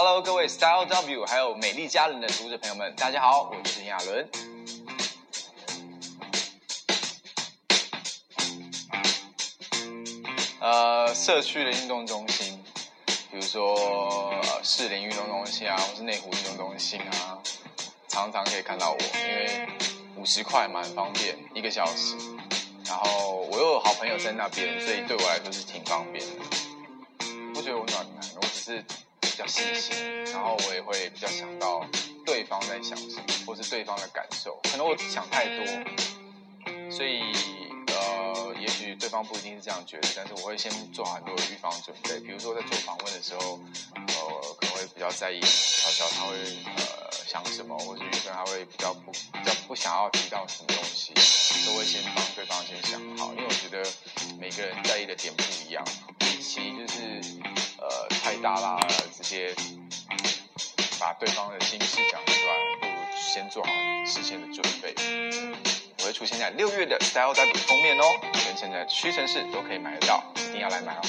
Hello，各位 Style W 还有美丽佳人的读者朋友们，大家好，我是亚伦。呃，社区的运动中心，比如说呃士林运动中心啊，或是内湖运动中心啊，常常可以看到我，因为五十块蛮方便，一个小时。然后我又有好朋友在那边，所以对我来说是挺方便的。不觉得我暖男，我只是比较细心，然后我也会比较想到对方在想什么，或是对方的感受。可能我想太多，所以呃，也许对方不一定是这样觉得，但是我会先做好很多的预防准备。比如说在做访问的时候，呃，可能会比较在意乔乔他会呃想什么，或者玉芬他会比较不比较不想要提到什么东西，都会先帮对方先想好，因为我觉得每个人在意的点不一样，与其就是呃太大啦，接把对方的心事讲出来，不如先做好事先的准备。我会出现在六月的 Style W 封面哦，全城的屈臣氏都可以买得到，一定要来买哦。